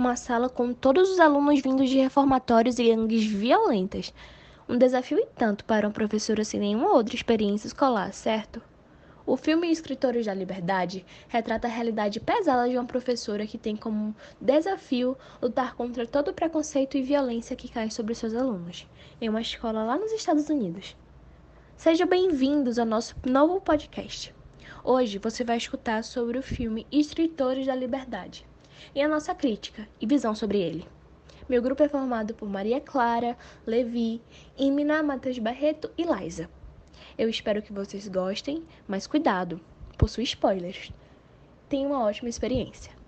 uma sala com todos os alunos vindos de reformatórios e gangues violentas. Um desafio e tanto para uma professora sem nenhuma outra experiência escolar, certo? O filme Escritores da Liberdade retrata a realidade pesada de uma professora que tem como desafio lutar contra todo o preconceito e violência que cai sobre seus alunos, em uma escola lá nos Estados Unidos. Sejam bem-vindos ao nosso novo podcast. Hoje você vai escutar sobre o filme Escritores da Liberdade e a nossa crítica e visão sobre ele. Meu grupo é formado por Maria Clara, Levi, Imina, Matheus Barreto e Liza. Eu espero que vocês gostem, mas cuidado, possui spoilers. Tenha uma ótima experiência.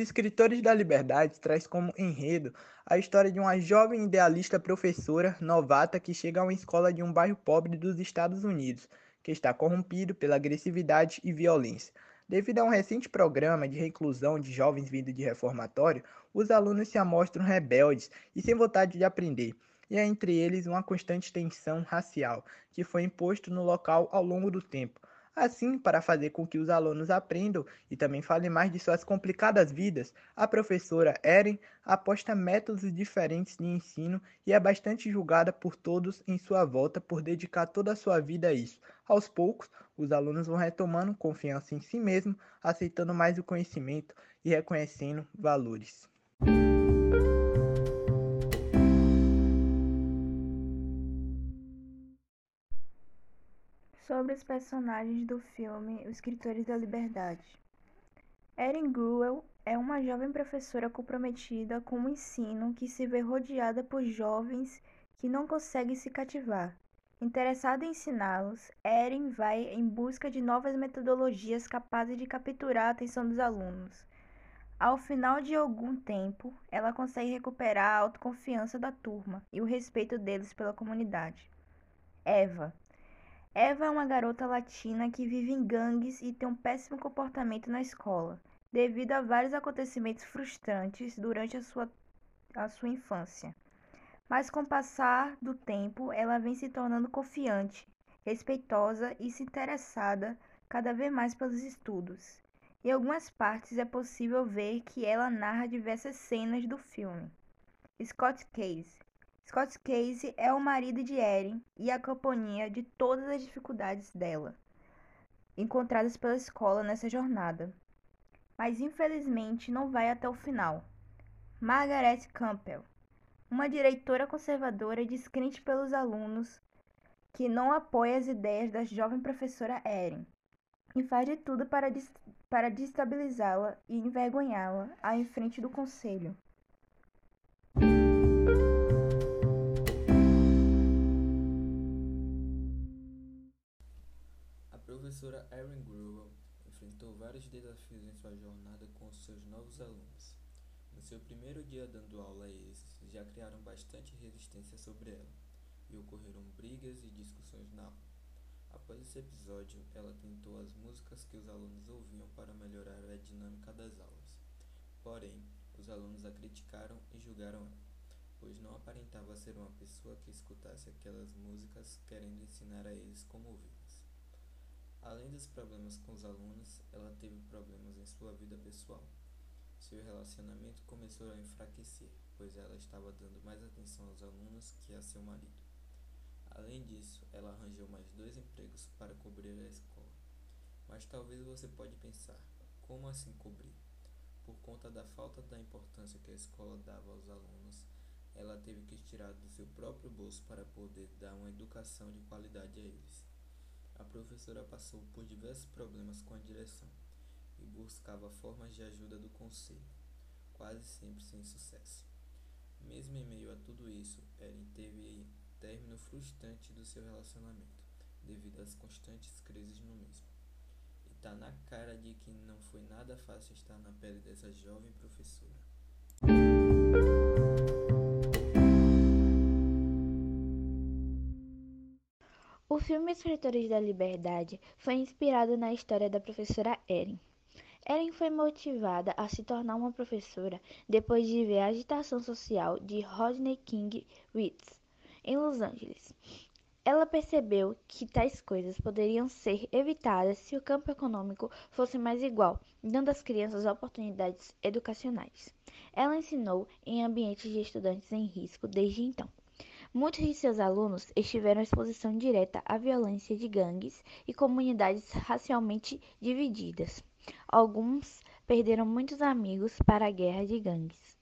Escritores da Liberdade traz como enredo a história de uma jovem idealista professora novata que chega a uma escola de um bairro pobre dos Estados Unidos, que está corrompido pela agressividade e violência. Devido a um recente programa de reclusão de jovens vindos de reformatório, os alunos se amostram rebeldes e sem vontade de aprender, e há entre eles uma constante tensão racial que foi imposto no local ao longo do tempo Assim, para fazer com que os alunos aprendam e também falem mais de suas complicadas vidas, a professora Erin aposta métodos diferentes de ensino e é bastante julgada por todos em sua volta por dedicar toda a sua vida a isso. Aos poucos, os alunos vão retomando confiança em si mesmo, aceitando mais o conhecimento e reconhecendo valores. Sobre os personagens do filme Os Escritores da Liberdade. Erin Gruel é uma jovem professora comprometida com o ensino que se vê rodeada por jovens que não conseguem se cativar. Interessada em ensiná-los, Erin vai em busca de novas metodologias capazes de capturar a atenção dos alunos. Ao final de algum tempo, ela consegue recuperar a autoconfiança da turma e o respeito deles pela comunidade. Eva, Eva é uma garota latina que vive em gangues e tem um péssimo comportamento na escola, devido a vários acontecimentos frustrantes durante a sua, a sua infância. Mas com o passar do tempo, ela vem se tornando confiante, respeitosa e se interessada cada vez mais pelos estudos. Em algumas partes é possível ver que ela narra diversas cenas do filme. Scott Case Scott Casey é o marido de Erin e a companhia de todas as dificuldades dela, encontradas pela escola nessa jornada. Mas infelizmente não vai até o final. Margaret Campbell, uma diretora conservadora descrente pelos alunos que não apoia as ideias da jovem professora Erin e faz de tudo para, para destabilizá-la e envergonhá-la em frente do conselho. Professora Erin Gruwell enfrentou vários desafios em sua jornada com os seus novos alunos. No seu primeiro dia dando aula a eles, já criaram bastante resistência sobre ela, e ocorreram brigas e discussões na aula. Após esse episódio, ela tentou as músicas que os alunos ouviam para melhorar a dinâmica das aulas. Porém, os alunos a criticaram e julgaram ela, pois não aparentava ser uma pessoa que escutasse aquelas músicas querendo ensinar a eles como ouvir. Dos problemas com os alunos, ela teve problemas em sua vida pessoal. Seu relacionamento começou a enfraquecer, pois ela estava dando mais atenção aos alunos que a seu marido. Além disso, ela arranjou mais dois empregos para cobrir a escola. Mas talvez você pode pensar, como assim cobrir? Por conta da falta da importância que a escola dava aos alunos, ela teve que tirar do seu próprio bolso para poder dar uma educação de qualidade a eles. A professora passou por diversos problemas com a direção e buscava formas de ajuda do conselho, quase sempre sem sucesso. Mesmo em meio a tudo isso, Erin teve término frustrante do seu relacionamento, devido às constantes crises no mesmo. E tá na cara de que não foi nada fácil estar na pele dessa jovem professora. Filme Escritores da Liberdade foi inspirado na história da professora Erin. Erin foi motivada a se tornar uma professora depois de ver a agitação social de Rodney King Ritz em Los Angeles. Ela percebeu que tais coisas poderiam ser evitadas se o campo econômico fosse mais igual, dando às crianças oportunidades educacionais. Ela ensinou em ambientes de estudantes em risco desde então. Muitos de seus alunos estiveram em exposição direta à violência de gangues e comunidades racialmente divididas. Alguns perderam muitos amigos para a guerra de gangues.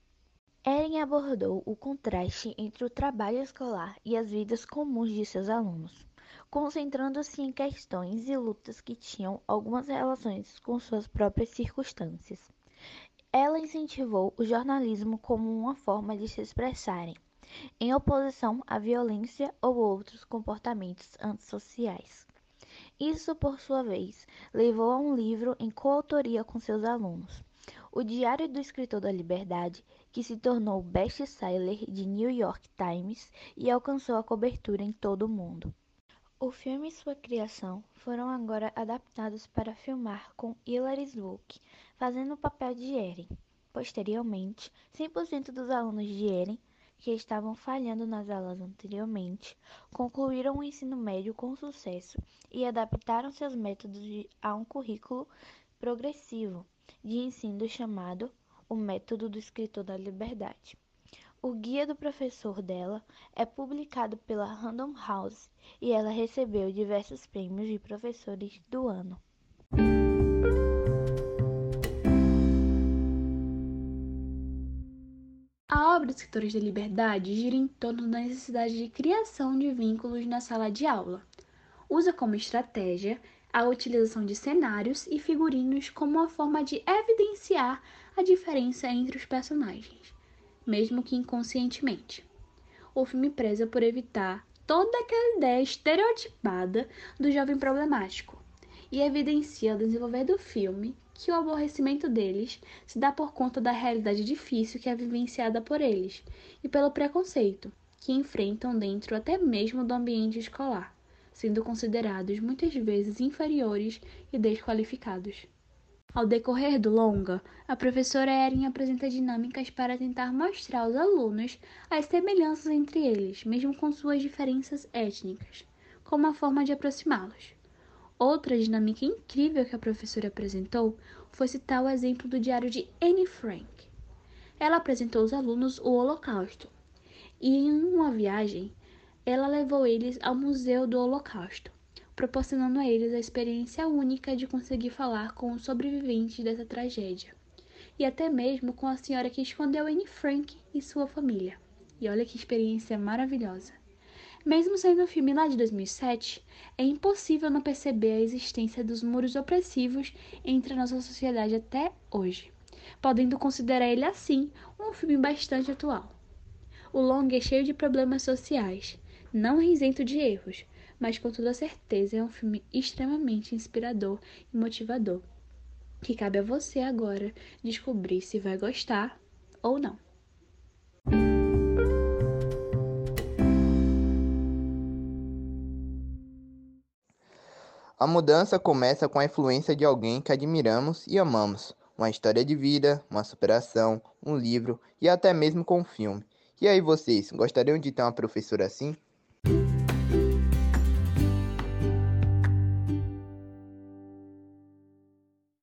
Eren abordou o contraste entre o trabalho escolar e as vidas comuns de seus alunos, concentrando-se em questões e lutas que tinham algumas relações com suas próprias circunstâncias. Ela incentivou o jornalismo como uma forma de se expressarem, em oposição à violência ou outros comportamentos antissociais. Isso, por sua vez, levou a um livro em coautoria com seus alunos, o Diário do Escritor da Liberdade, que se tornou best-seller de New York Times e alcançou a cobertura em todo o mundo. O filme e sua criação foram agora adaptados para filmar com Hilary Swank, fazendo o papel de Eren. Posteriormente, 100% dos alunos de Eren, que estavam falhando nas aulas anteriormente, concluíram o ensino médio com sucesso e adaptaram seus métodos a um currículo progressivo de ensino chamado o Método do Escritor da Liberdade. O guia do professor dela é publicado pela Random House e ela recebeu diversos prêmios de professores do ano. Escritores da Liberdade gira em torno da necessidade de criação de vínculos na sala de aula. Usa como estratégia a utilização de cenários e figurinos como uma forma de evidenciar a diferença entre os personagens, mesmo que inconscientemente. O filme preza por evitar toda aquela ideia estereotipada do jovem problemático e evidencia ao desenvolver do filme que o aborrecimento deles se dá por conta da realidade difícil que é vivenciada por eles e pelo preconceito que enfrentam dentro até mesmo do ambiente escolar sendo considerados muitas vezes inferiores e desqualificados. Ao decorrer do longa, a professora Erin apresenta dinâmicas para tentar mostrar aos alunos as semelhanças entre eles, mesmo com suas diferenças étnicas, como uma forma de aproximá-los. Outra dinâmica incrível que a professora apresentou foi citar o exemplo do diário de Anne Frank. Ela apresentou aos alunos o Holocausto, e em uma viagem, ela levou eles ao Museu do Holocausto, proporcionando a eles a experiência única de conseguir falar com os sobreviventes dessa tragédia, e até mesmo com a senhora que escondeu Anne Frank e sua família. E olha que experiência maravilhosa. Mesmo sendo um filme lá de 2007, é impossível não perceber a existência dos muros opressivos entre a nossa sociedade até hoje, podendo considerar ele assim um filme bastante atual. O longa é cheio de problemas sociais, não isento de erros, mas com toda certeza é um filme extremamente inspirador e motivador, que cabe a você agora descobrir se vai gostar ou não. A mudança começa com a influência de alguém que admiramos e amamos, uma história de vida, uma superação, um livro e até mesmo com um filme. E aí vocês, gostariam de ter uma professora assim?